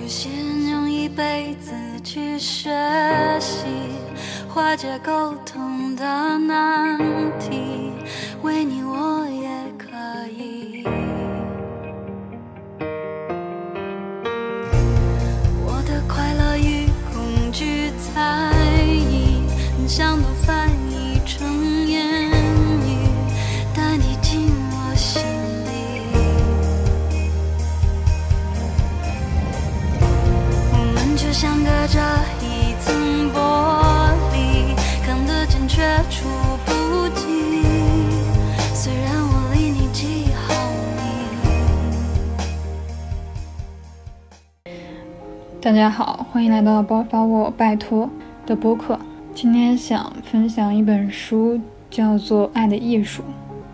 有些人用一辈子去学习化解沟通的难题，为你我大家好，欢迎来到包发我拜托的播客。今天想分享一本书，叫做《爱的艺术》。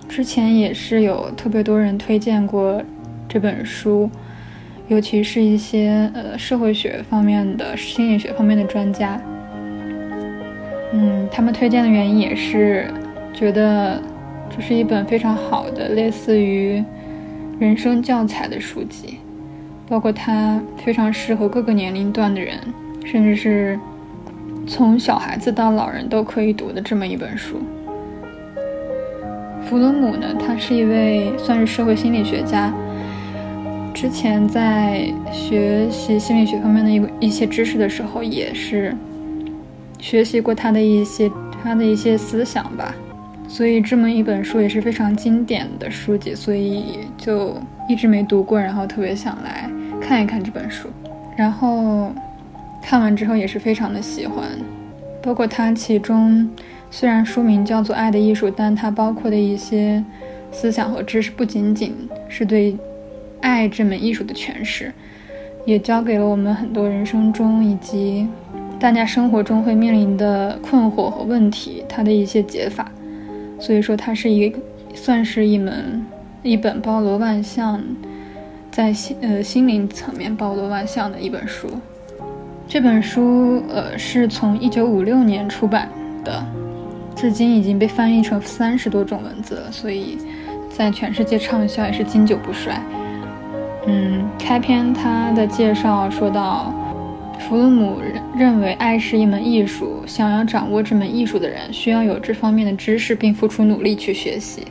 之前也是有特别多人推荐过这本书，尤其是一些呃社会学方面的、心理学方面的专家。嗯，他们推荐的原因也是觉得这是一本非常好的，类似于人生教材的书籍。包括它非常适合各个年龄段的人，甚至是从小孩子到老人都可以读的这么一本书。弗洛姆呢，他是一位算是社会心理学家，之前在学习心理学方面的一一些知识的时候，也是学习过他的一些他的一些思想吧。所以这么一本书也是非常经典的书籍，所以就一直没读过，然后特别想来看一看这本书。然后看完之后也是非常的喜欢，包括它其中虽然书名叫做《爱的艺术》，但它包括的一些思想和知识不仅仅是对爱这门艺术的诠释，也教给了我们很多人生中以及大家生活中会面临的困惑和问题，它的一些解法。所以说，它是一算是一门一本包罗万象，在心呃心灵层面包罗万象的一本书。这本书呃是从一九五六年出版的，至今已经被翻译成三十多种文字了，所以在全世界畅销也是经久不衰。嗯，开篇他的介绍说到。弗洛姆认认为，爱是一门艺术。想要掌握这门艺术的人，需要有这方面的知识，并付出努力去学习。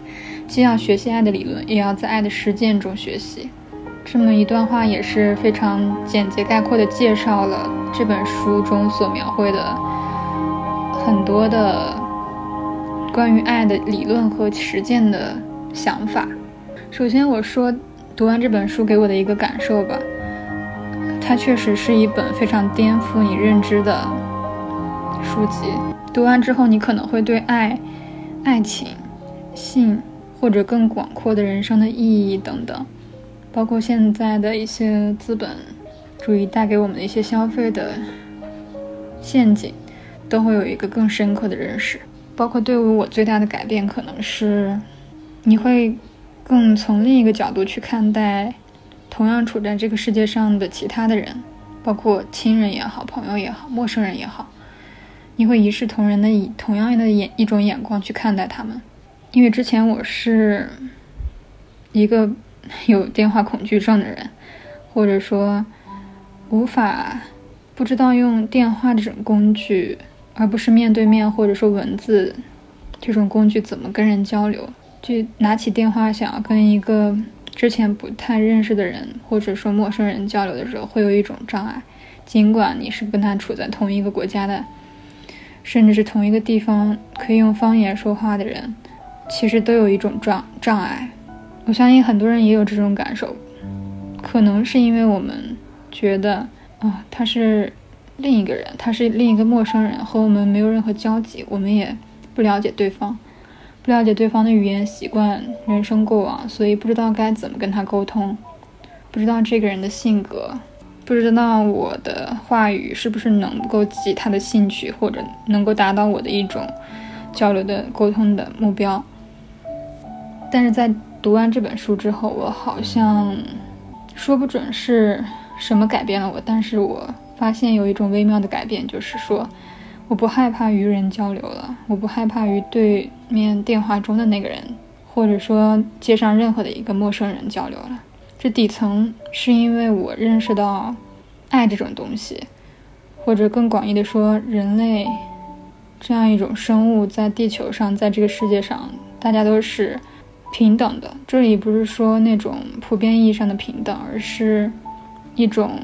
既要学习爱的理论，也要在爱的实践中学习。这么一段话也是非常简洁概括的介绍了这本书中所描绘的很多的关于爱的理论和实践的想法。首先，我说读完这本书给我的一个感受吧。它确实是一本非常颠覆你认知的书籍。读完之后，你可能会对爱、爱情、性或者更广阔的人生的意义等等，包括现在的一些资本主义带给我们的一些消费的陷阱，都会有一个更深刻的认识。包括对于我最大的改变，可能是你会更从另一个角度去看待。同样处在这个世界上的其他的人，包括亲人也好、朋友也好、陌生人也好，你会一视同仁的以同样的眼一种眼光去看待他们。因为之前我是一个有电话恐惧症的人，或者说无法不知道用电话这种工具，而不是面对面或者说文字这种工具怎么跟人交流，就拿起电话想要跟一个。之前不太认识的人，或者说陌生人交流的时候，会有一种障碍。尽管你是跟他处在同一个国家的，甚至是同一个地方，可以用方言说话的人，其实都有一种障障碍。我相信很多人也有这种感受，可能是因为我们觉得啊，他是另一个人，他是另一个陌生人，和我们没有任何交集，我们也不了解对方。不了解对方的语言习惯、人生过往，所以不知道该怎么跟他沟通，不知道这个人的性格，不知道我的话语是不是能够激起他的兴趣，或者能够达到我的一种交流的沟通的目标。但是在读完这本书之后，我好像说不准是什么改变了我，但是我发现有一种微妙的改变，就是说。我不害怕与人交流了，我不害怕与对面电话中的那个人，或者说街上任何的一个陌生人交流了。这底层是因为我认识到，爱这种东西，或者更广义的说，人类这样一种生物在地球上，在这个世界上，大家都是平等的。这里不是说那种普遍意义上的平等，而是一种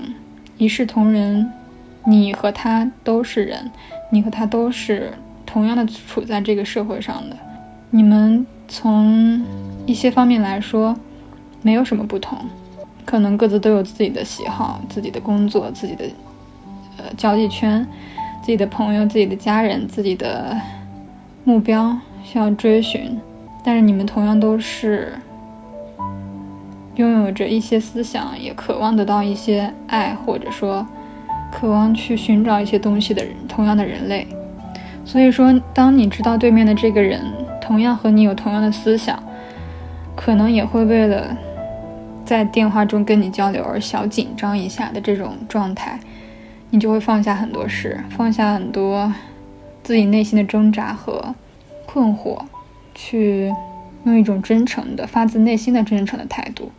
一视同仁。你和他都是人，你和他都是同样的处在这个社会上的。你们从一些方面来说，没有什么不同，可能各自都有自己的喜好、自己的工作、自己的呃交际圈、自己的朋友、自己的家人、自己的目标需要追寻。但是你们同样都是拥有着一些思想，也渴望得到一些爱，或者说。渴望去寻找一些东西的人，同样的人类。所以说，当你知道对面的这个人同样和你有同样的思想，可能也会为了在电话中跟你交流而小紧张一下的这种状态，你就会放下很多事，放下很多自己内心的挣扎和困惑，去用一种真诚的、发自内心的真诚的态度，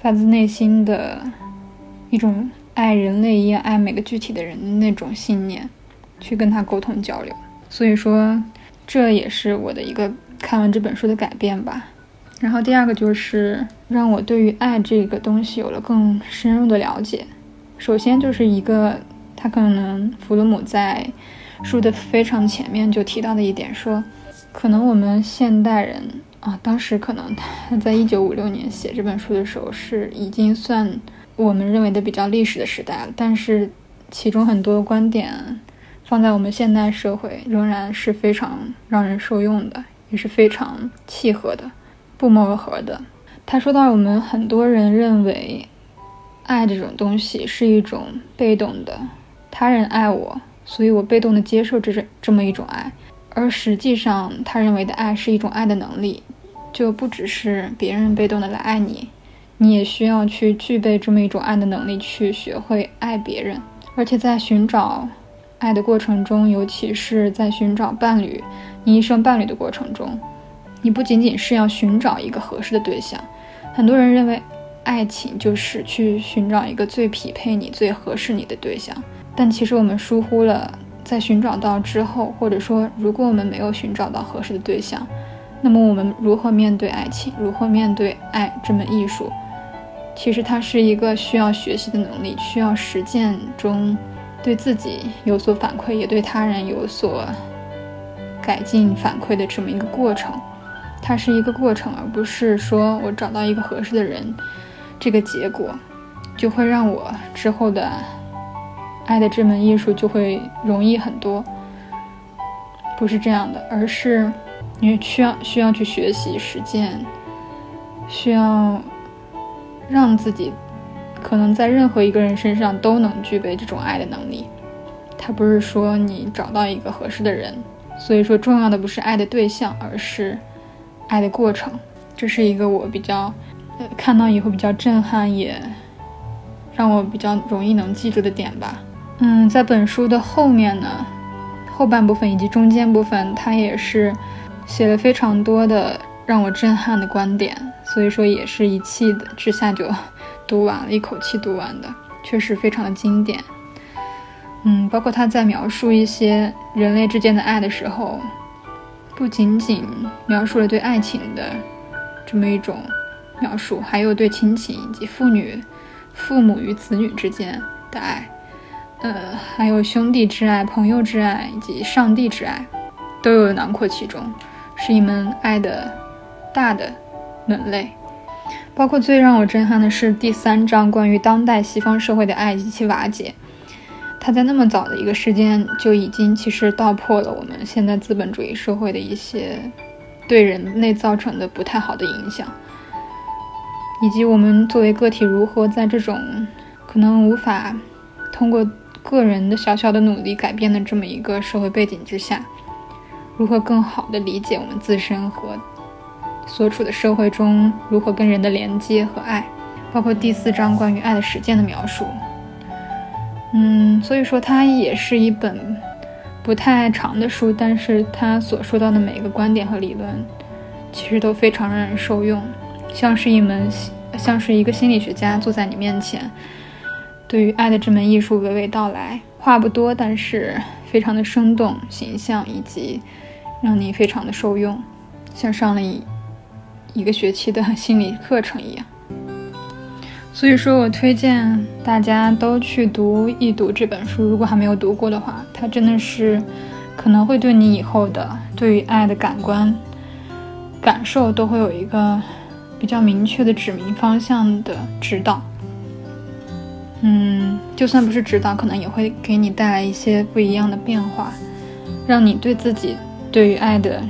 发自内心的一种。爱人类一样爱每个具体的人的那种信念，去跟他沟通交流。所以说，这也是我的一个看完这本书的改变吧。然后第二个就是让我对于爱这个东西有了更深入的了解。首先就是一个，他可能弗洛姆在书的非常前面就提到的一点，说可能我们现代人啊，当时可能他 在一九五六年写这本书的时候是已经算。我们认为的比较历史的时代了，但是其中很多观点放在我们现代社会仍然是非常让人受用的，也是非常契合的，不谋而合的。他说到，我们很多人认为爱这种东西是一种被动的，他人爱我，所以我被动的接受这这这么一种爱，而实际上他认为的爱是一种爱的能力，就不只是别人被动的来爱你。你也需要去具备这么一种爱的能力，去学会爱别人。而且在寻找爱的过程中，尤其是在寻找伴侣、你一生伴侣的过程中，你不仅仅是要寻找一个合适的对象。很多人认为，爱情就是去寻找一个最匹配你、最合适你的对象。但其实我们疏忽了，在寻找到之后，或者说如果我们没有寻找到合适的对象，那么我们如何面对爱情？如何面对爱这门艺术？其实它是一个需要学习的能力，需要实践中对自己有所反馈，也对他人有所改进反馈的这么一个过程。它是一个过程，而不是说我找到一个合适的人，这个结果就会让我之后的爱的这门艺术就会容易很多。不是这样的，而是你需要需要去学习实践，需要。让自己可能在任何一个人身上都能具备这种爱的能力。他不是说你找到一个合适的人，所以说重要的不是爱的对象，而是爱的过程。这是一个我比较呃看到以后比较震撼，也让我比较容易能记住的点吧。嗯，在本书的后面呢，后半部分以及中间部分，他也是写了非常多的让我震撼的观点。所以说也是一气的之下就读完了，一口气读完的，确实非常的经典。嗯，包括他在描述一些人类之间的爱的时候，不仅仅描述了对爱情的这么一种描述，还有对亲情以及父女、父母与子女之间的爱，呃，还有兄弟之爱、朋友之爱以及上帝之爱，都有囊括其中，是一门爱的大的。门类，包括最让我震撼的是第三章关于当代西方社会的爱及其瓦解。他在那么早的一个时间就已经其实道破了我们现在资本主义社会的一些对人类造成的不太好的影响，以及我们作为个体如何在这种可能无法通过个人的小小的努力改变的这么一个社会背景之下，如何更好的理解我们自身和。所处的社会中如何跟人的连接和爱，包括第四章关于爱的实践的描述。嗯，所以说它也是一本不太长的书，但是它所说到的每一个观点和理论，其实都非常让人受用，像是一门像是一个心理学家坐在你面前，对于爱的这门艺术娓娓道来，话不多，但是非常的生动形象，以及让你非常的受用，像上了一一个学期的心理课程一样。所以说我推荐大家都去读一读这本书，如果还没有读过的话，它真的是可能会对你以后的对于爱的感官感受都会有一个比较明确的指明方向的指导。嗯，就算不是指导，可能也会给你带来一些不一样的变化，让你对自己对于爱的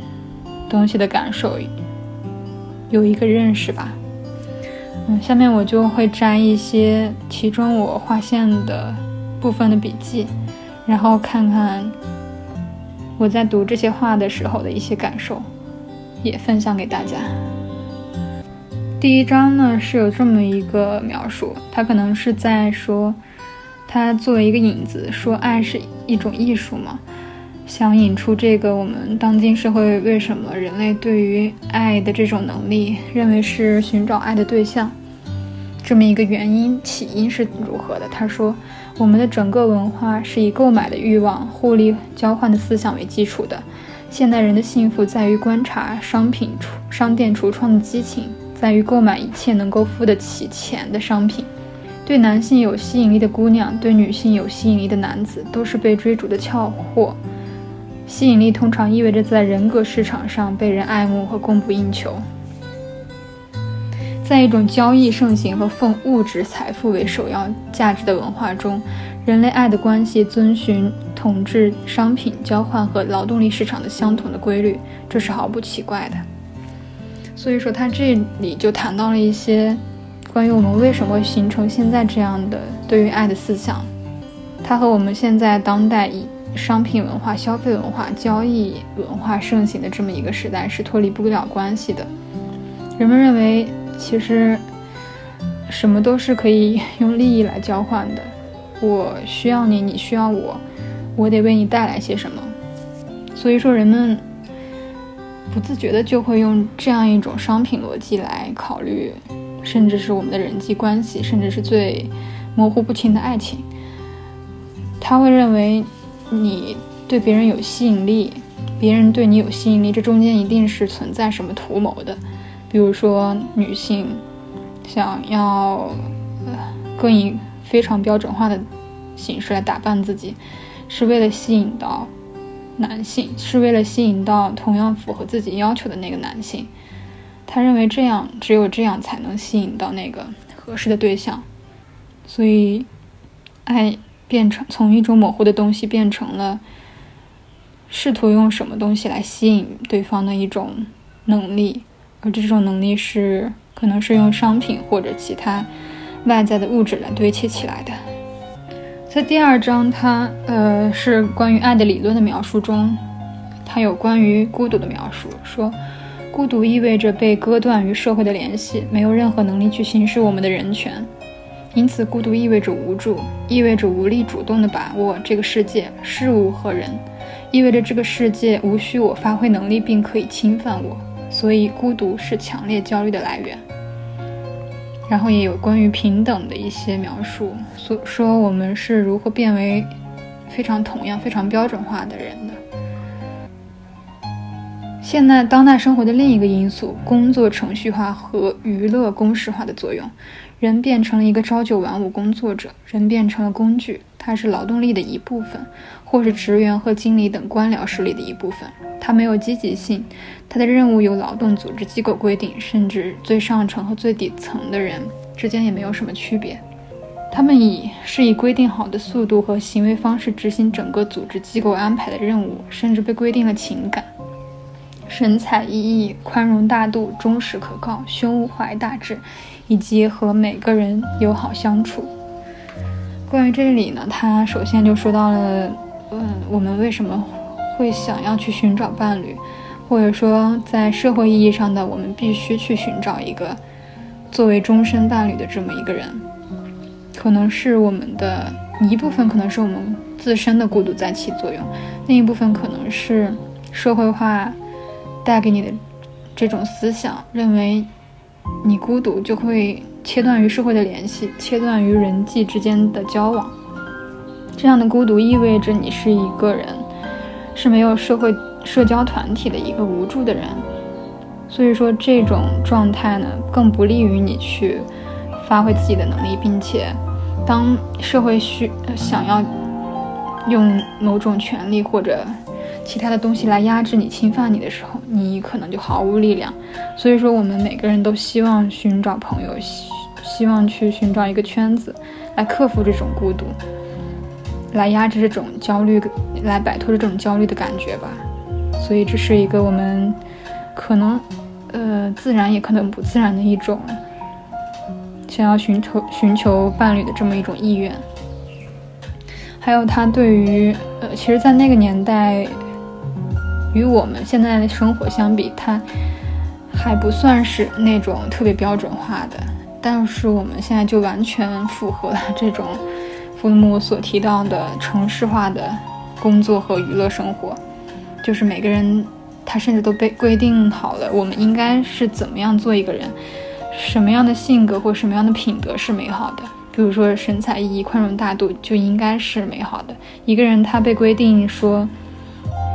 东西的感受有一个认识吧。嗯，下面我就会摘一些其中我划线的部分的笔记，然后看看我在读这些话的时候的一些感受，也分享给大家。第一章呢是有这么一个描述，他可能是在说，他作为一个引子，说爱是一种艺术嘛，想引出这个我们当今社会为什么人类对于爱的这种能力，认为是寻找爱的对象，这么一个原因起因是如何的？他说，我们的整个文化是以购买的欲望、互利交换的思想为基础的，现代人的幸福在于观察商品橱商店橱窗的激情。在于购买一切能够付得起钱的商品。对男性有吸引力的姑娘，对女性有吸引力的男子，都是被追逐的俏货。吸引力通常意味着在人格市场上被人爱慕和供不应求。在一种交易盛行和奉物质财富为首要价值的文化中，人类爱的关系遵循统治商品交换和劳动力市场的相同的规律，这是毫不奇怪的。所以说，他这里就谈到了一些关于我们为什么形成现在这样的对于爱的思想，它和我们现在当代以商品文化、消费文化、交易文化盛行的这么一个时代是脱离不了关系的。人们认为，其实什么都是可以 用利益来交换的。我需要你，你需要我，我得为你带来些什么。所以说，人们。不自觉的就会用这样一种商品逻辑来考虑，甚至是我们的人际关系，甚至是最模糊不清的爱情。他会认为你对别人有吸引力，别人对你有吸引力，这中间一定是存在什么图谋的。比如说，女性想要更以非常标准化的形式来打扮自己，是为了吸引到。男性是为了吸引到同样符合自己要求的那个男性，他认为这样只有这样才能吸引到那个合适的对象，所以爱变成从一种模糊的东西变成了试图用什么东西来吸引对方的一种能力，而这种能力是可能是用商品或者其他外在的物质来堆砌起来的。在第二章，它呃是关于爱的理论的描述中，它有关于孤独的描述，说孤独意味着被割断与社会的联系，没有任何能力去行使我们的人权，因此孤独意味着无助，意味着无力主动的把握这个世界事物和人，意味着这个世界无需我发挥能力并可以侵犯我，所以孤独是强烈焦虑的来源。然后也有关于平等的一些描述，所说我们是如何变为非常同样、非常标准化的人的。现在当代生活的另一个因素，工作程序化和娱乐公式化的作用，人变成了一个朝九晚五工作者，人变成了工具，它是劳动力的一部分，或是职员和经理等官僚势力的一部分。它没有积极性，它的任务由劳动组织机构规定，甚至最上层和最底层的人之间也没有什么区别。他们以是以规定好的速度和行为方式执行整个组织机构安排的任务，甚至被规定了情感。神采奕奕、宽容大度、忠实可靠、胸怀大志，以及和每个人友好相处。关于这里呢，他首先就说到了，嗯，我们为什么会想要去寻找伴侣，或者说在社会意义上的，我们必须去寻找一个作为终身伴侣的这么一个人，可能是我们的一部分，可能是我们自身的孤独在起作用，另一部分可能是社会化。带给你的这种思想，认为你孤独就会切断于社会的联系，切断于人际之间的交往。这样的孤独意味着你是一个人，是没有社会社交团体的一个无助的人。所以说，这种状态呢，更不利于你去发挥自己的能力，并且，当社会需想要用某种权利或者其他的东西来压制你、侵犯你的时候，你可能就毫无力量。所以说，我们每个人都希望寻找朋友，希希望去寻找一个圈子，来克服这种孤独，来压制这种焦虑，来摆脱这种焦虑的感觉吧。所以，这是一个我们。可能，呃，自然也可能不自然的一种想要寻求寻求伴侣的这么一种意愿。还有他对于，呃，其实，在那个年代，与我们现在的生活相比，他还不算是那种特别标准化的。但是我们现在就完全符合了这种父母所提到的城市化的工作和娱乐生活，就是每个人。他甚至都被规定好了，我们应该是怎么样做一个人，什么样的性格或什么样的品德是美好的。比如说神采奕奕、宽容大度，就应该是美好的。一个人他被规定说，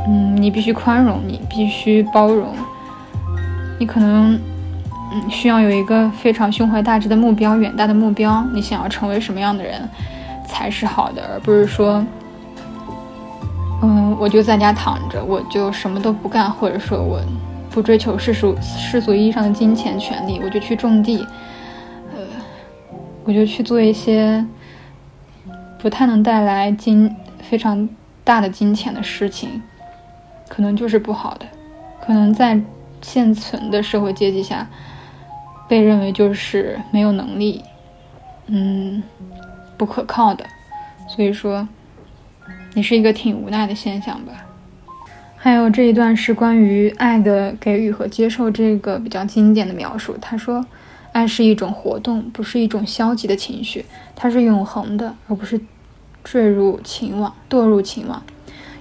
嗯，你必须宽容，你必须包容，你可能，嗯，需要有一个非常胸怀大志的目标、远大的目标。你想要成为什么样的人才是好的，而不是说。嗯，我就在家躺着，我就什么都不干，或者说我不追求世俗世俗意义上的金钱权利，我就去种地，呃，我就去做一些不太能带来金非常大的金钱的事情，可能就是不好的，可能在现存的社会阶级下，被认为就是没有能力，嗯，不可靠的，所以说。也是一个挺无奈的现象吧？还有这一段是关于爱的给予和接受这个比较经典的描述。他说，爱是一种活动，不是一种消极的情绪，它是永恒的，而不是坠入情网、堕入情网。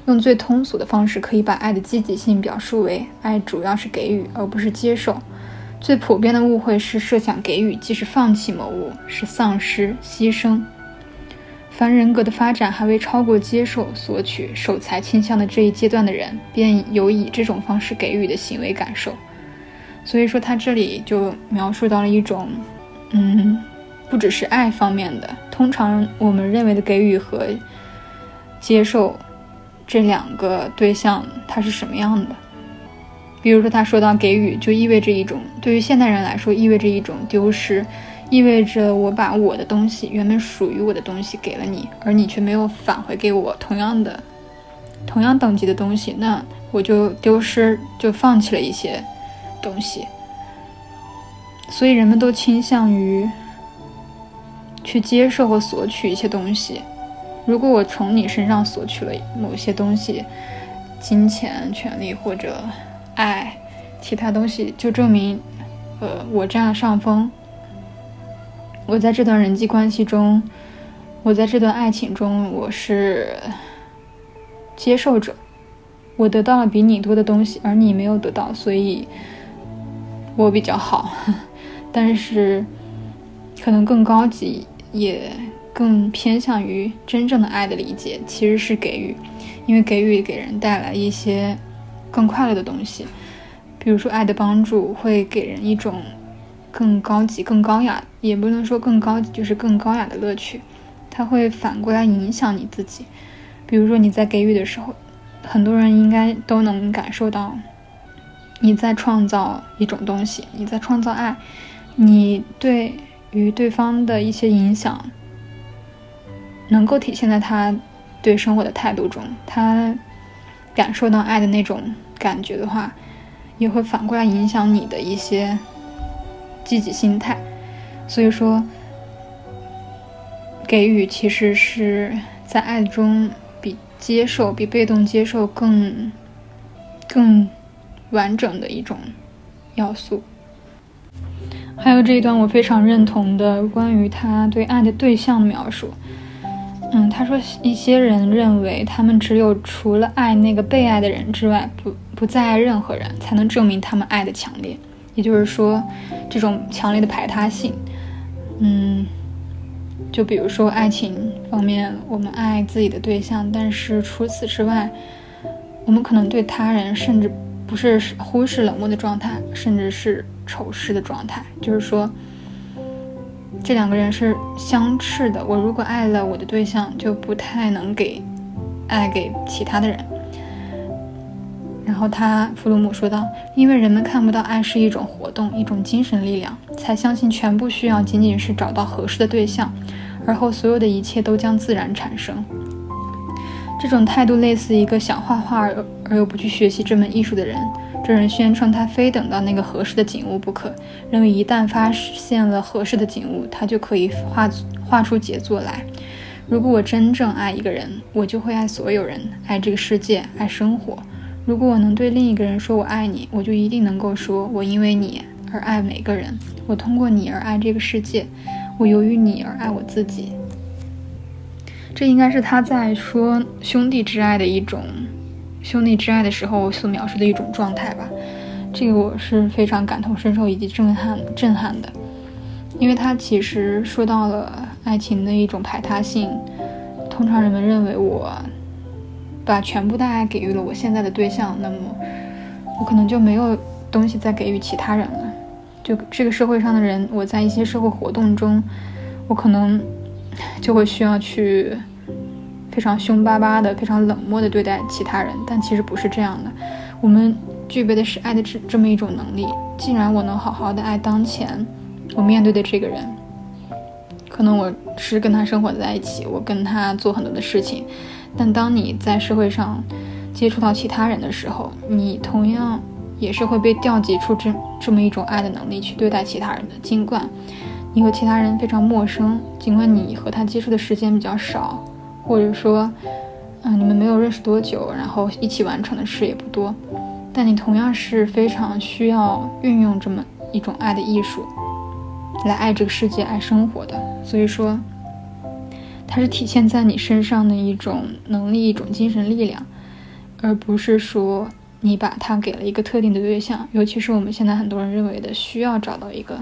用最通俗的方式，可以把爱的积极性表述为：爱主要是给予，而不是接受。最普遍的误会是设想给予即是放弃某物，是丧失、牺牲。凡人格的发展还未超过接受、索取、守财倾向的这一阶段的人，便有以这种方式给予的行为感受。所以说，他这里就描述到了一种，嗯，不只是爱方面的。通常我们认为的给予和接受这两个对象，它是什么样的？比如说，他说到给予，就意味着一种对于现代人来说，意味着一种丢失。意味着我把我的东西，原本属于我的东西给了你，而你却没有返回给我同样的、同样等级的东西，那我就丢失，就放弃了一些东西。所以人们都倾向于去接受和索取一些东西。如果我从你身上索取了某些东西，金钱、权利或者爱，其他东西，就证明，呃，我占了上风。我在这段人际关系中，我在这段爱情中，我是接受者。我得到了比你多的东西，而你没有得到，所以我比较好。但是，可能更高级，也更偏向于真正的爱的理解，其实是给予，因为给予给人带来一些更快乐的东西。比如说，爱的帮助会给人一种。更高级、更高雅，也不能说更高级，就是更高雅的乐趣。它会反过来影响你自己。比如说你在给予的时候，很多人应该都能感受到，你在创造一种东西，你在创造爱，你对于对方的一些影响，能够体现在他对生活的态度中。他感受到爱的那种感觉的话，也会反过来影响你的一些。积极心态，所以说，给予其实是在爱中比接受、比被动接受更更完整的一种要素。还有这一段我非常认同的关于他对爱的对象描述。嗯，他说一些人认为他们只有除了爱那个被爱的人之外，不不再爱任何人，才能证明他们爱的强烈。也就是说，这种强烈的排他性，嗯，就比如说爱情方面，我们爱自己的对象，但是除此之外，我们可能对他人甚至不是忽视、冷漠的状态，甚至是仇视的状态。就是说，这两个人是相斥的。我如果爱了我的对象，就不太能给爱给其他的人。然后他弗鲁姆说道：“因为人们看不到爱是一种活动，一种精神力量，才相信全部需要仅仅是找到合适的对象，而后所有的一切都将自然产生。这种态度类似一个想画画而而又不去学习这门艺术的人。这人宣称他非等到那个合适的景物不可，认为一旦发现了合适的景物，他就可以画画出杰作来。如果我真正爱一个人，我就会爱所有人，爱这个世界，爱生活。”如果我能对另一个人说我爱你，我就一定能够说我因为你而爱每个人，我通过你而爱这个世界，我由于你而爱我自己。这应该是他在说兄弟之爱的一种兄弟之爱的时候所描述的一种状态吧。这个我是非常感同身受以及震撼震撼的，因为他其实说到了爱情的一种排他性。通常人们认为我。把全部的爱给予了我现在的对象，那么我可能就没有东西再给予其他人了。就这个社会上的人，我在一些社会活动中，我可能就会需要去非常凶巴巴的、非常冷漠的对待其他人。但其实不是这样的，我们具备的是爱的这这么一种能力。既然我能好好的爱当前我面对的这个人，可能我是跟他生活在一起，我跟他做很多的事情。但当你在社会上接触到其他人的时候，你同样也是会被调集出这这么一种爱的能力去对待其他人的。尽管你和其他人非常陌生，尽管你和他接触的时间比较少，或者说，嗯，你们没有认识多久，然后一起完成的事也不多，但你同样是非常需要运用这么一种爱的艺术来爱这个世界、爱生活的。所以说。它是体现在你身上的一种能力、一种精神力量，而不是说你把它给了一个特定的对象。尤其是我们现在很多人认为的，需要找到一个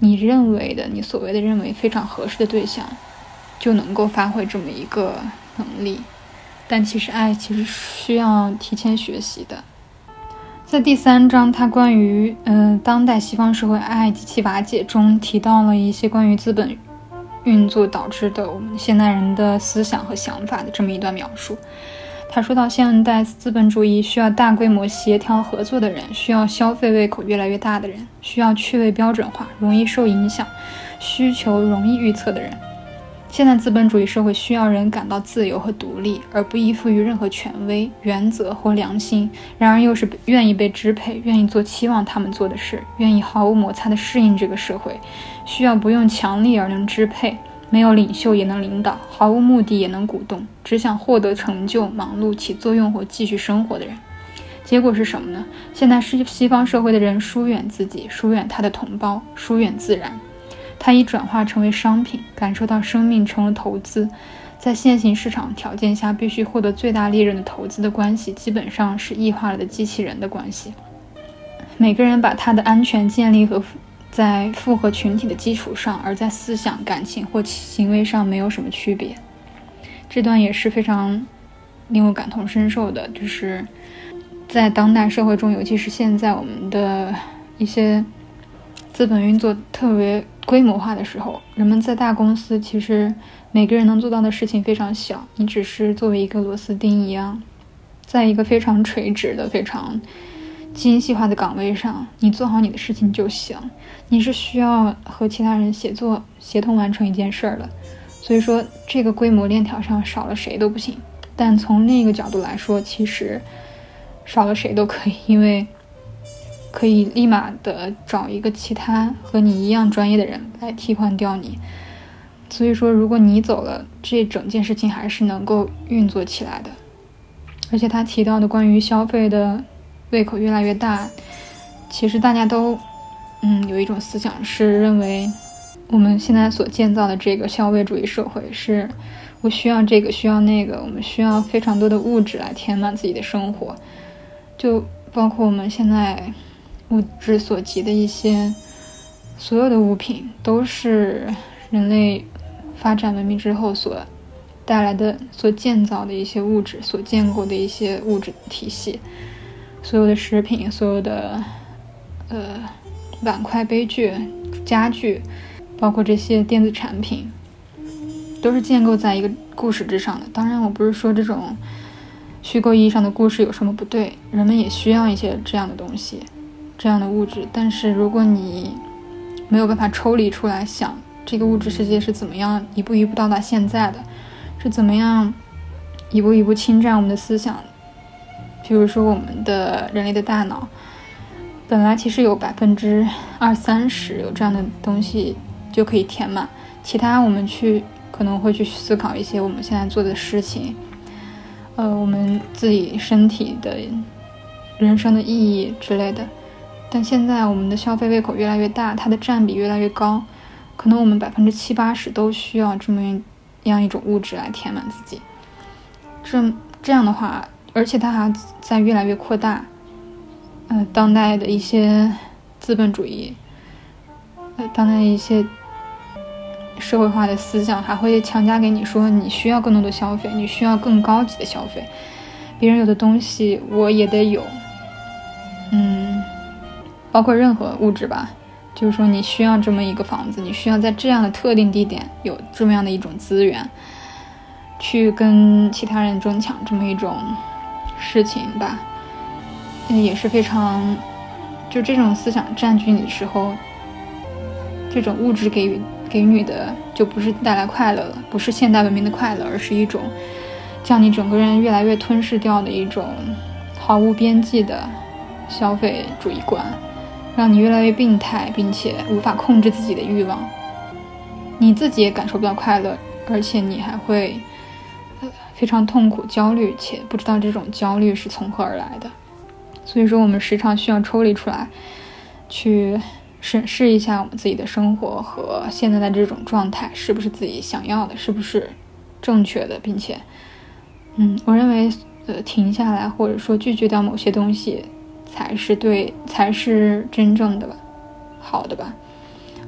你认为的、你所谓的认为非常合适的对象，就能够发挥这么一个能力。但其实爱其实需要提前学习的。在第三章，它关于嗯当代西方社会爱及其瓦解中提到了一些关于资本。运作导致的我们现代人的思想和想法的这么一段描述。他说到，现代资本主义需要大规模协调合作的人，需要消费胃口越来越大的人，需要趣味标准化、容易受影响、需求容易预测的人。现代资本主义社会需要人感到自由和独立，而不依附于任何权威、原则或良心。然而，又是愿意被支配，愿意做期望他们做的事，愿意毫无摩擦地适应这个社会。需要不用强力而能支配，没有领袖也能领导，毫无目的也能鼓动，只想获得成就、忙碌、起作用或继续生活的人。结果是什么呢？现在是西方社会的人疏远自己，疏远他的同胞，疏远自然。他已转化成为商品，感受到生命成了投资。在现行市场条件下，必须获得最大利润的投资的关系，基本上是异化了的机器人的关系。每个人把他的安全建立和。在复合群体的基础上，而在思想、感情或行为上没有什么区别。这段也是非常令我感同身受的，就是在当代社会中，尤其是现在我们的一些资本运作特别规模化的时候，人们在大公司其实每个人能做到的事情非常小，你只是作为一个螺丝钉一样，在一个非常垂直的、非常。精细化的岗位上，你做好你的事情就行。你是需要和其他人协作、协同完成一件事儿的。所以说，这个规模链条上少了谁都不行。但从另一个角度来说，其实少了谁都可以，因为可以立马的找一个其他和你一样专业的人来替换掉你。所以说，如果你走了，这整件事情还是能够运作起来的。而且他提到的关于消费的。胃口越来越大，其实大家都，嗯，有一种思想是认为，我们现在所建造的这个消费主义社会是，我需要这个需要那个，我们需要非常多的物质来填满自己的生活，就包括我们现在物质所及的一些，所有的物品都是人类发展文明之后所带来的、所建造的一些物质、所建构的一些物质体系。所有的食品、所有的呃碗筷、杯具、家具，包括这些电子产品，都是建构在一个故事之上的。当然，我不是说这种虚构意义上的故事有什么不对，人们也需要一些这样的东西、这样的物质。但是，如果你没有办法抽离出来想这个物质世界是怎么样一步一步到达现在的，是怎么样一步一步侵占我们的思想。比如说，我们的人类的大脑本来其实有百分之二三十有这样的东西就可以填满，其他我们去可能会去思考一些我们现在做的事情，呃，我们自己身体的人生的意义之类的。但现在我们的消费胃口越来越大，它的占比越来越高，可能我们百分之七八十都需要这么样一种物质来填满自己。这这样的话。而且它还在越来越扩大，呃，当代的一些资本主义，呃，当代一些社会化的思想还会强加给你说，你需要更多的消费，你需要更高级的消费，别人有的东西我也得有，嗯，包括任何物质吧，就是说你需要这么一个房子，你需要在这样的特定地点有这么样的一种资源，去跟其他人争抢这么一种。事情吧，也是非常，就这种思想占据你的时候，这种物质给予给予的就不是带来快乐了，不是现代文明的快乐，而是一种将你整个人越来越吞噬掉的一种毫无边际的消费主义观，让你越来越病态，并且无法控制自己的欲望，你自己也感受不到快乐，而且你还会。非常痛苦、焦虑，且不知道这种焦虑是从何而来的。所以说，我们时常需要抽离出来，去审视一下我们自己的生活和现在的这种状态是不是自己想要的，是不是正确的，并且，嗯，我认为，呃，停下来或者说拒绝掉某些东西，才是对，才是真正的吧好的吧，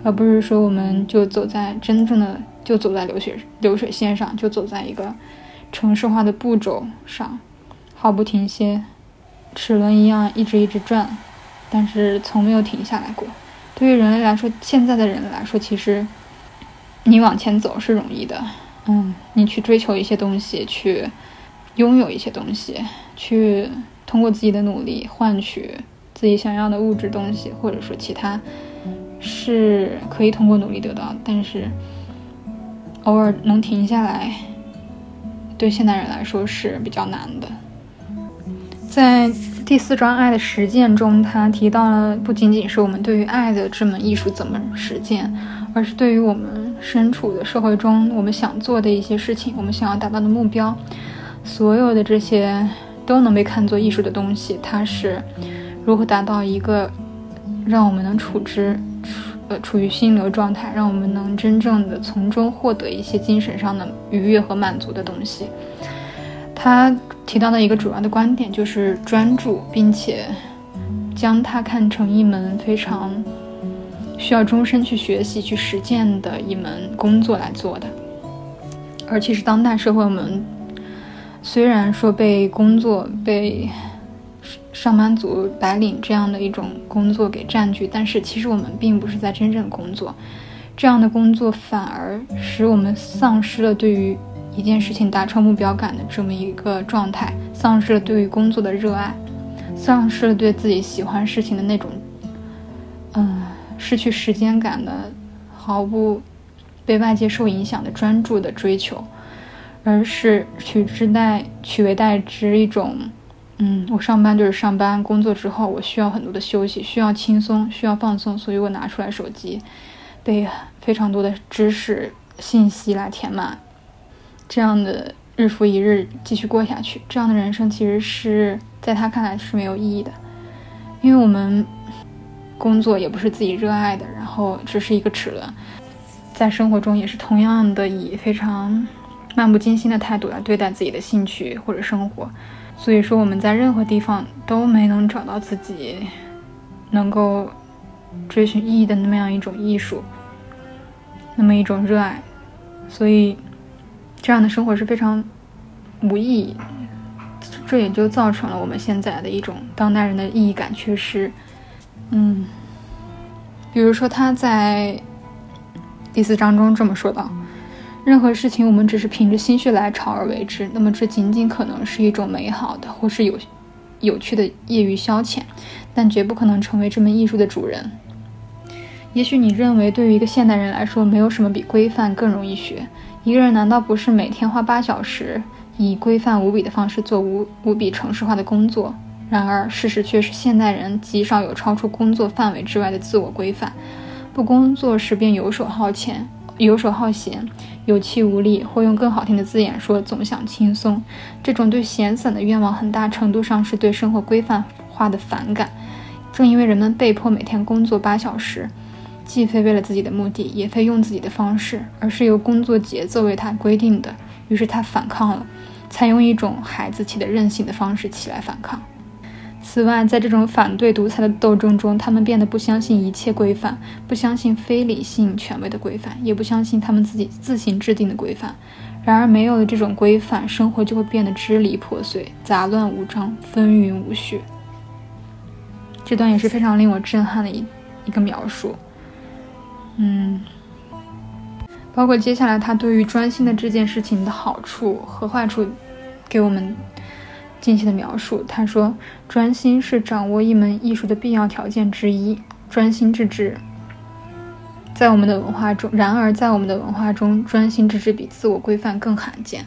而不是说我们就走在真正的就走在流水流水线上，就走在一个。城市化的步骤上，毫不停歇，齿轮一样一直一直转，但是从没有停下来过。对于人类来说，现在的人来说，其实你往前走是容易的，嗯，你去追求一些东西，去拥有一些东西，去通过自己的努力换取自己想要的物质东西，或者说其他，是可以通过努力得到。但是偶尔能停下来。对现代人来说是比较难的。在第四章“爱的实践”中，他提到了不仅仅是我们对于爱的这门艺术怎么实践，而是对于我们身处的社会中，我们想做的一些事情，我们想要达到的目标，所有的这些都能被看作艺术的东西，它是如何达到一个让我们能处之。呃，处于心流状态，让我们能真正的从中获得一些精神上的愉悦和满足的东西。他提到的一个主要的观点就是专注，并且将它看成一门非常需要终身去学习、去实践的一门工作来做的。而其实当代社会，我们虽然说被工作被。上班族、白领这样的一种工作给占据，但是其实我们并不是在真正工作，这样的工作反而使我们丧失了对于一件事情达成目标感的这么一个状态，丧失了对于工作的热爱，丧失了对自己喜欢事情的那种，嗯，失去时间感的，毫不被外界受影响的专注的追求，而是取之代取为代之一种。嗯，我上班就是上班，工作之后我需要很多的休息，需要轻松，需要放松，所以我拿出来手机，被非常多的知识信息来填满，这样的日复一日继续过下去，这样的人生其实是在他看来是没有意义的，因为我们工作也不是自己热爱的，然后只是一个齿轮，在生活中也是同样的以非常漫不经心的态度来对待自己的兴趣或者生活。所以说，我们在任何地方都没能找到自己能够追寻意义的那么样一种艺术，那么一种热爱，所以这样的生活是非常无意义。这也就造成了我们现在的一种当代人的意义感缺失。嗯，比如说他在第四章中这么说道：“任何事情我们只是凭着心血来潮而为之，那么这仅仅可能是一种美好的或是有有趣的业余消遣，但绝不可能成为这门艺术的主人。也许你认为，对于一个现代人来说，没有什么比规范更容易学。一个人难道不是每天花八小时？”以规范无比的方式做无无比城市化的工作，然而事实却是现代人极少有超出工作范围之外的自我规范。不工作时便游手好闲，游手好闲，有气无力，或用更好听的字眼说，总想轻松。这种对闲散的愿望，很大程度上是对生活规范化的反感。正因为人们被迫每天工作八小时，既非为了自己的目的，也非用自己的方式，而是由工作节奏为他规定的，于是他反抗了。采用一种孩子气的任性的方式起来反抗。此外，在这种反对独裁的斗争中，他们变得不相信一切规范，不相信非理性权威的规范，也不相信他们自己自行制定的规范。然而，没有了这种规范，生活就会变得支离破碎、杂乱无章、纷纭无序。这段也是非常令我震撼的一一个描述。嗯。包括接下来他对于专心的这件事情的好处和坏处，给我们进行的描述。他说，专心是掌握一门艺术的必要条件之一。专心致志，在我们的文化中，然而在我们的文化中，专心致志比自我规范更罕见。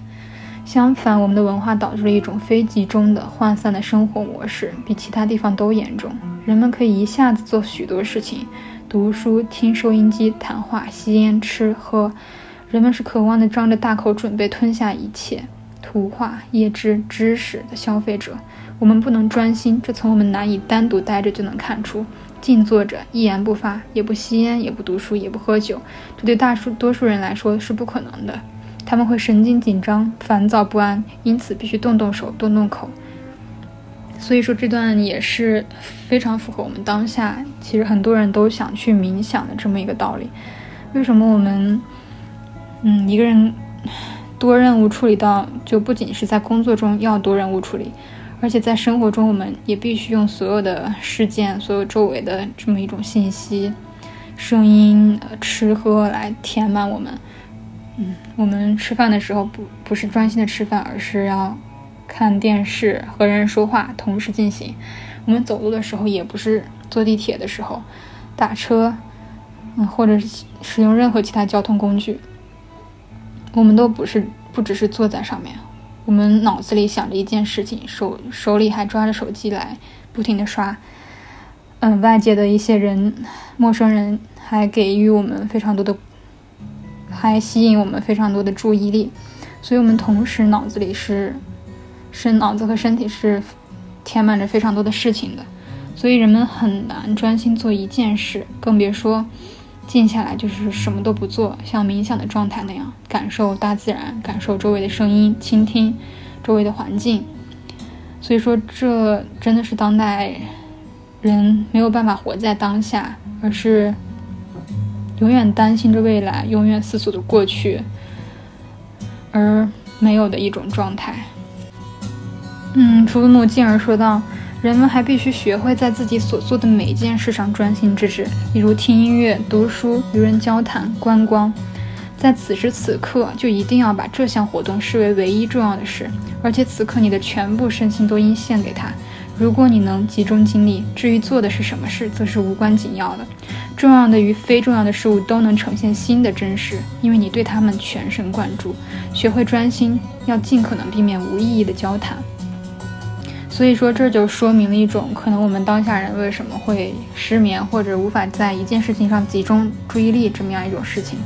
相反，我们的文化导致了一种非集中的、涣散的生活模式，比其他地方都严重。人们可以一下子做许多事情。读书、听收音机、谈话、吸烟、吃喝，人们是渴望的张着大口准备吞下一切图画、业知、知识的消费者。我们不能专心，这从我们难以单独待着就能看出。静坐着，一言不发，也不吸烟，也不读书，也不喝酒，这对大数多数人来说是不可能的。他们会神经紧张、烦躁不安，因此必须动动手、动动口。所以说这段也是非常符合我们当下，其实很多人都想去冥想的这么一个道理。为什么我们，嗯，一个人多任务处理到，就不仅是在工作中要多任务处理，而且在生活中我们也必须用所有的事件、所有周围的这么一种信息、声音、吃喝来填满我们。嗯，我们吃饭的时候不不是专心的吃饭，而是要。看电视和人说话同时进行，我们走路的时候也不是坐地铁的时候，打车，嗯，或者是使用任何其他交通工具，我们都不是不只是坐在上面，我们脑子里想着一件事情，手手里还抓着手机来不停的刷，嗯，外界的一些人，陌生人还给予我们非常多的，还吸引我们非常多的注意力，所以我们同时脑子里是。是脑子和身体是填满着非常多的事情的，所以人们很难专心做一件事，更别说静下来就是什么都不做，像冥想的状态那样感受大自然，感受周围的声音，倾听周围的环境。所以说，这真的是当代人没有办法活在当下，而是永远担心着未来，永远思索着过去，而没有的一种状态。嗯，除了诺进而说道：“人们还必须学会在自己所做的每一件事上专心致志，例如听音乐、读书、与人交谈、观光。在此时此刻，就一定要把这项活动视为唯一重要的事，而且此刻你的全部身心都应献给他。如果你能集中精力，至于做的是什么事，则是无关紧要的。重要的与非重要的事物都能呈现新的真实，因为你对他们全神贯注。学会专心，要尽可能避免无意义的交谈。”所以说，这就说明了一种可能，我们当下人为什么会失眠，或者无法在一件事情上集中注意力这么样一种事情。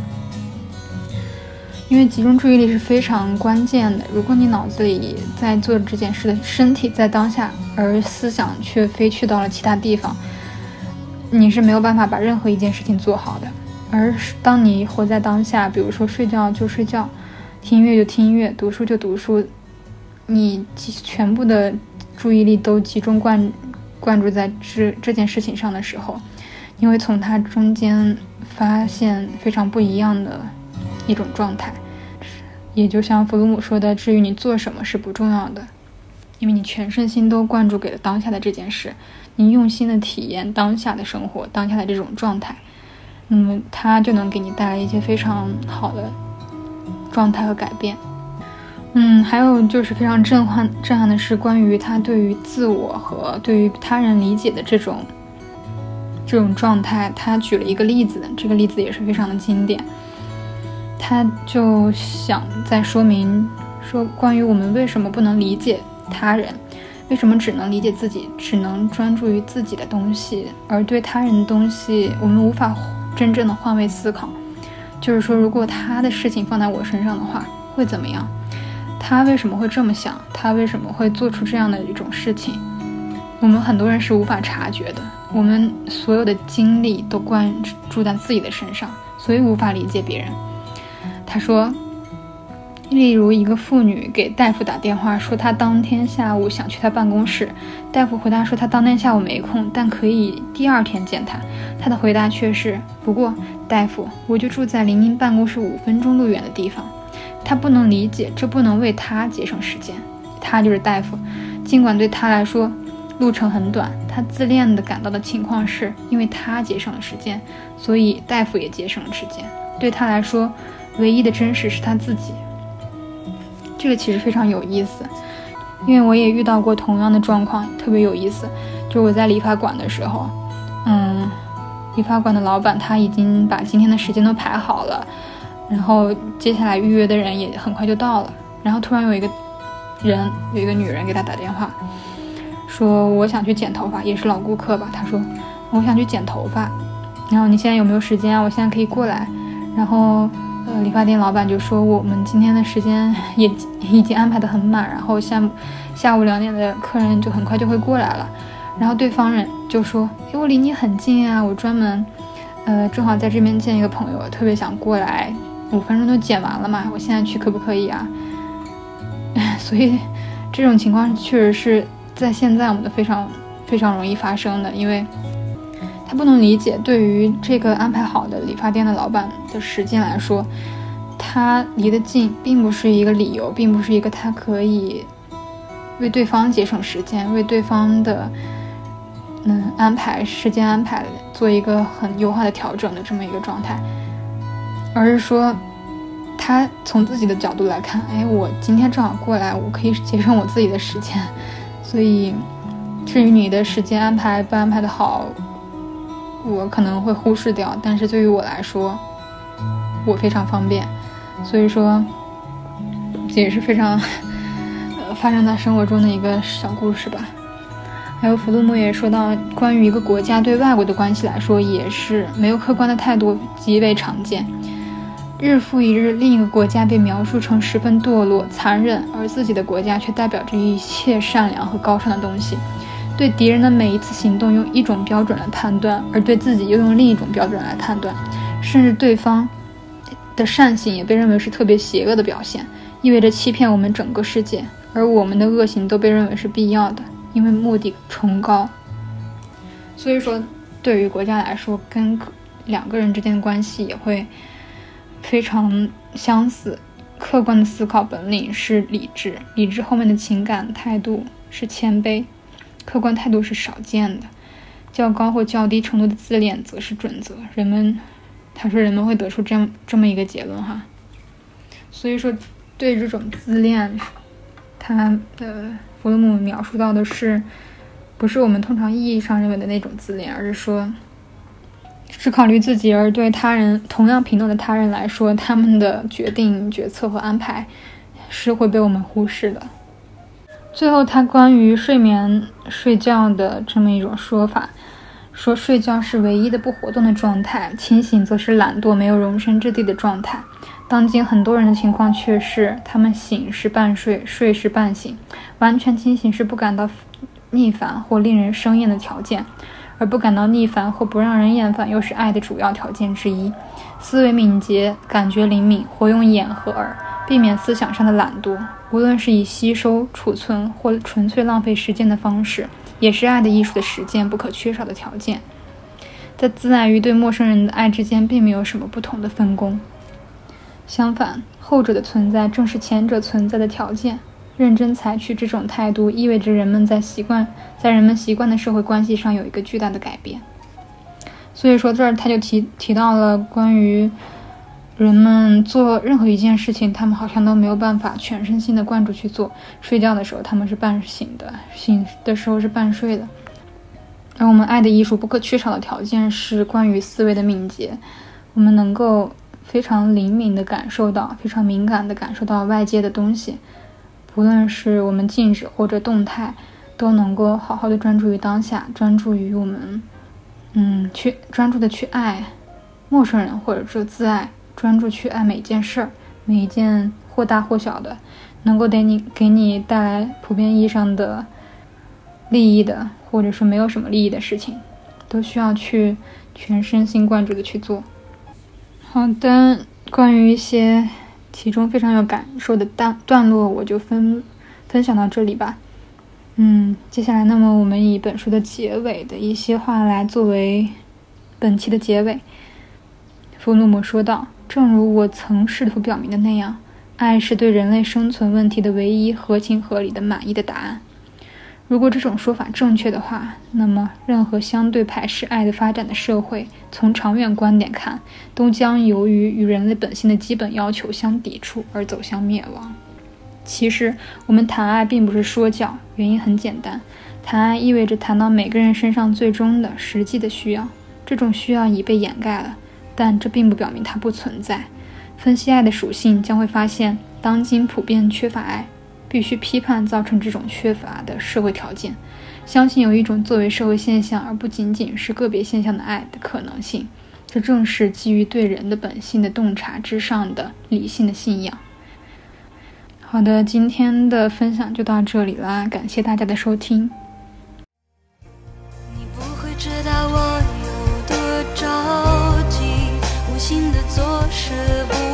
因为集中注意力是非常关键的。如果你脑子里在做这件事的身体在当下，而思想却飞去到了其他地方，你是没有办法把任何一件事情做好的。而当你活在当下，比如说睡觉就睡觉，听音乐就听音乐，读书就读书，你全部的。注意力都集中灌灌注在这这件事情上的时候，因为从它中间发现非常不一样的一种状态。也就像弗鲁姆说的：“至于你做什么是不重要的，因为你全身心都灌注给了当下的这件事，你用心的体验当下的生活，当下的这种状态，那么它就能给你带来一些非常好的状态和改变。”嗯，还有就是非常震撼震撼的是关于他对于自我和对于他人理解的这种这种状态，他举了一个例子，这个例子也是非常的经典。他就想在说明说，关于我们为什么不能理解他人，为什么只能理解自己，只能专注于自己的东西，而对他人的东西，我们无法真正的换位思考。就是说，如果他的事情放在我身上的话，会怎么样？他为什么会这么想？他为什么会做出这样的一种事情？我们很多人是无法察觉的。我们所有的精力都关注在自己的身上，所以无法理解别人。他说，例如一个妇女给大夫打电话说，她当天下午想去他办公室，大夫回答说他当天下午没空，但可以第二天见他。他的回答却是：不过，大夫，我就住在离您办公室五分钟路远的地方。他不能理解，这不能为他节省时间。他就是大夫，尽管对他来说路程很短，他自恋的感到的情况是，因为他节省了时间，所以大夫也节省了时间。对他来说。唯一的真实是他自己，这个其实非常有意思，因为我也遇到过同样的状况，特别有意思。就我在理发馆的时候，嗯，理发馆的老板他已经把今天的时间都排好了，然后接下来预约的人也很快就到了，然后突然有一个人，有一个女人给他打电话，说我想去剪头发，也是老顾客吧，他说我想去剪头发，然后你现在有没有时间啊？我现在可以过来，然后。呃，理发店老板就说我们今天的时间也已经安排的很满，然后下下午两点的客人就很快就会过来了。然后对方人就说，因为我离你很近啊，我专门，呃，正好在这边见一个朋友，特别想过来，五分钟就剪完了嘛，我现在去可不可以啊？所以这种情况确实是在现在我们的非常非常容易发生的，因为。他不能理解，对于这个安排好的理发店的老板的时间来说，他离得近并不是一个理由，并不是一个他可以为对方节省时间、为对方的嗯安排时间安排做一个很优化的调整的这么一个状态，而是说他从自己的角度来看，哎，我今天正好过来，我可以节省我自己的时间，所以至于你的时间安排不安排的好。我可能会忽视掉，但是对于我来说，我非常方便，所以说这也是非常呃发生在生活中的一个小故事吧。还有弗洛姆也说到，关于一个国家对外国的关系来说，也是没有客观的态度极为常见。日复一日，另一个国家被描述成十分堕落、残忍，而自己的国家却代表着一切善良和高尚的东西。对敌人的每一次行动用一种标准来判断，而对自己又用另一种标准来判断，甚至对方的善行也被认为是特别邪恶的表现，意味着欺骗我们整个世界，而我们的恶行都被认为是必要的，因为目的崇高。所以说，对于国家来说，跟两个人之间的关系也会非常相似。客观的思考本领是理智，理智后面的情感态度是谦卑。客观态度是少见的，较高或较低程度的自恋则是准则。人们，他说人们会得出这样这么一个结论哈。所以说，对这种自恋，他的弗洛姆描述到的是，不是我们通常意义上认为的那种自恋，而是说，只考虑自己而对他人同样平等的他人来说，他们的决定、决策和安排是会被我们忽视的。最后，他关于睡眠、睡觉的这么一种说法，说睡觉是唯一的不活动的状态，清醒则是懒惰、没有容身之地的状态。当今很多人的情况却是，他们醒是半睡，睡是半醒，完全清醒是不感到逆反或令人生厌的条件，而不感到腻烦或不让人厌烦又是爱的主要条件之一。思维敏捷，感觉灵敏，活用眼和耳。避免思想上的懒惰，无论是以吸收、储存或纯粹浪费时间的方式，也是爱的艺术的实践不可缺少的条件。在自爱与对陌生人的爱之间，并没有什么不同的分工。相反，后者的存在正是前者存在的条件。认真采取这种态度，意味着人们在习惯在人们习惯的社会关系上有一个巨大的改变。所以说，这儿他就提提到了关于人们做任何一件事情，他们好像都没有办法全身心的灌注去做。睡觉的时候，他们是半醒的；醒的时候是半睡的。而我们爱的艺术不可缺少的条件是关于思维的敏捷，我们能够非常灵敏地感受到，非常敏感地感受到外界的东西，无论是我们静止或者动态，都能够好好的专注于当下，专注于我们，嗯，去专注的去爱陌生人，或者说自爱，专注去爱每一件事儿，每一件或大或小的，能够给你给你带来普遍意义上的利益的。或者说没有什么利益的事情，都需要去全身心贯注的去做。好的，关于一些其中非常有感受的段段落，我就分分享到这里吧。嗯，接下来，那么我们以本书的结尾的一些话来作为本期的结尾。弗洛姆说道：“正如我曾试图表明的那样，爱是对人类生存问题的唯一合情合理的满意的答案。”如果这种说法正确的话，那么任何相对排斥爱的发展的社会，从长远观点看，都将由于与人类本性的基本要求相抵触而走向灭亡。其实，我们谈爱并不是说教，原因很简单：谈爱意味着谈到每个人身上最终的实际的需要，这种需要已被掩盖了，但这并不表明它不存在。分析爱的属性，将会发现，当今普遍缺乏爱。必须批判造成这种缺乏的社会条件，相信有一种作为社会现象而不仅仅是个别现象的爱的可能性。这正是基于对人的本性的洞察之上的理性的信仰。好的，今天的分享就到这里啦，感谢大家的收听。你不会知道我有多着急，无心的做事不。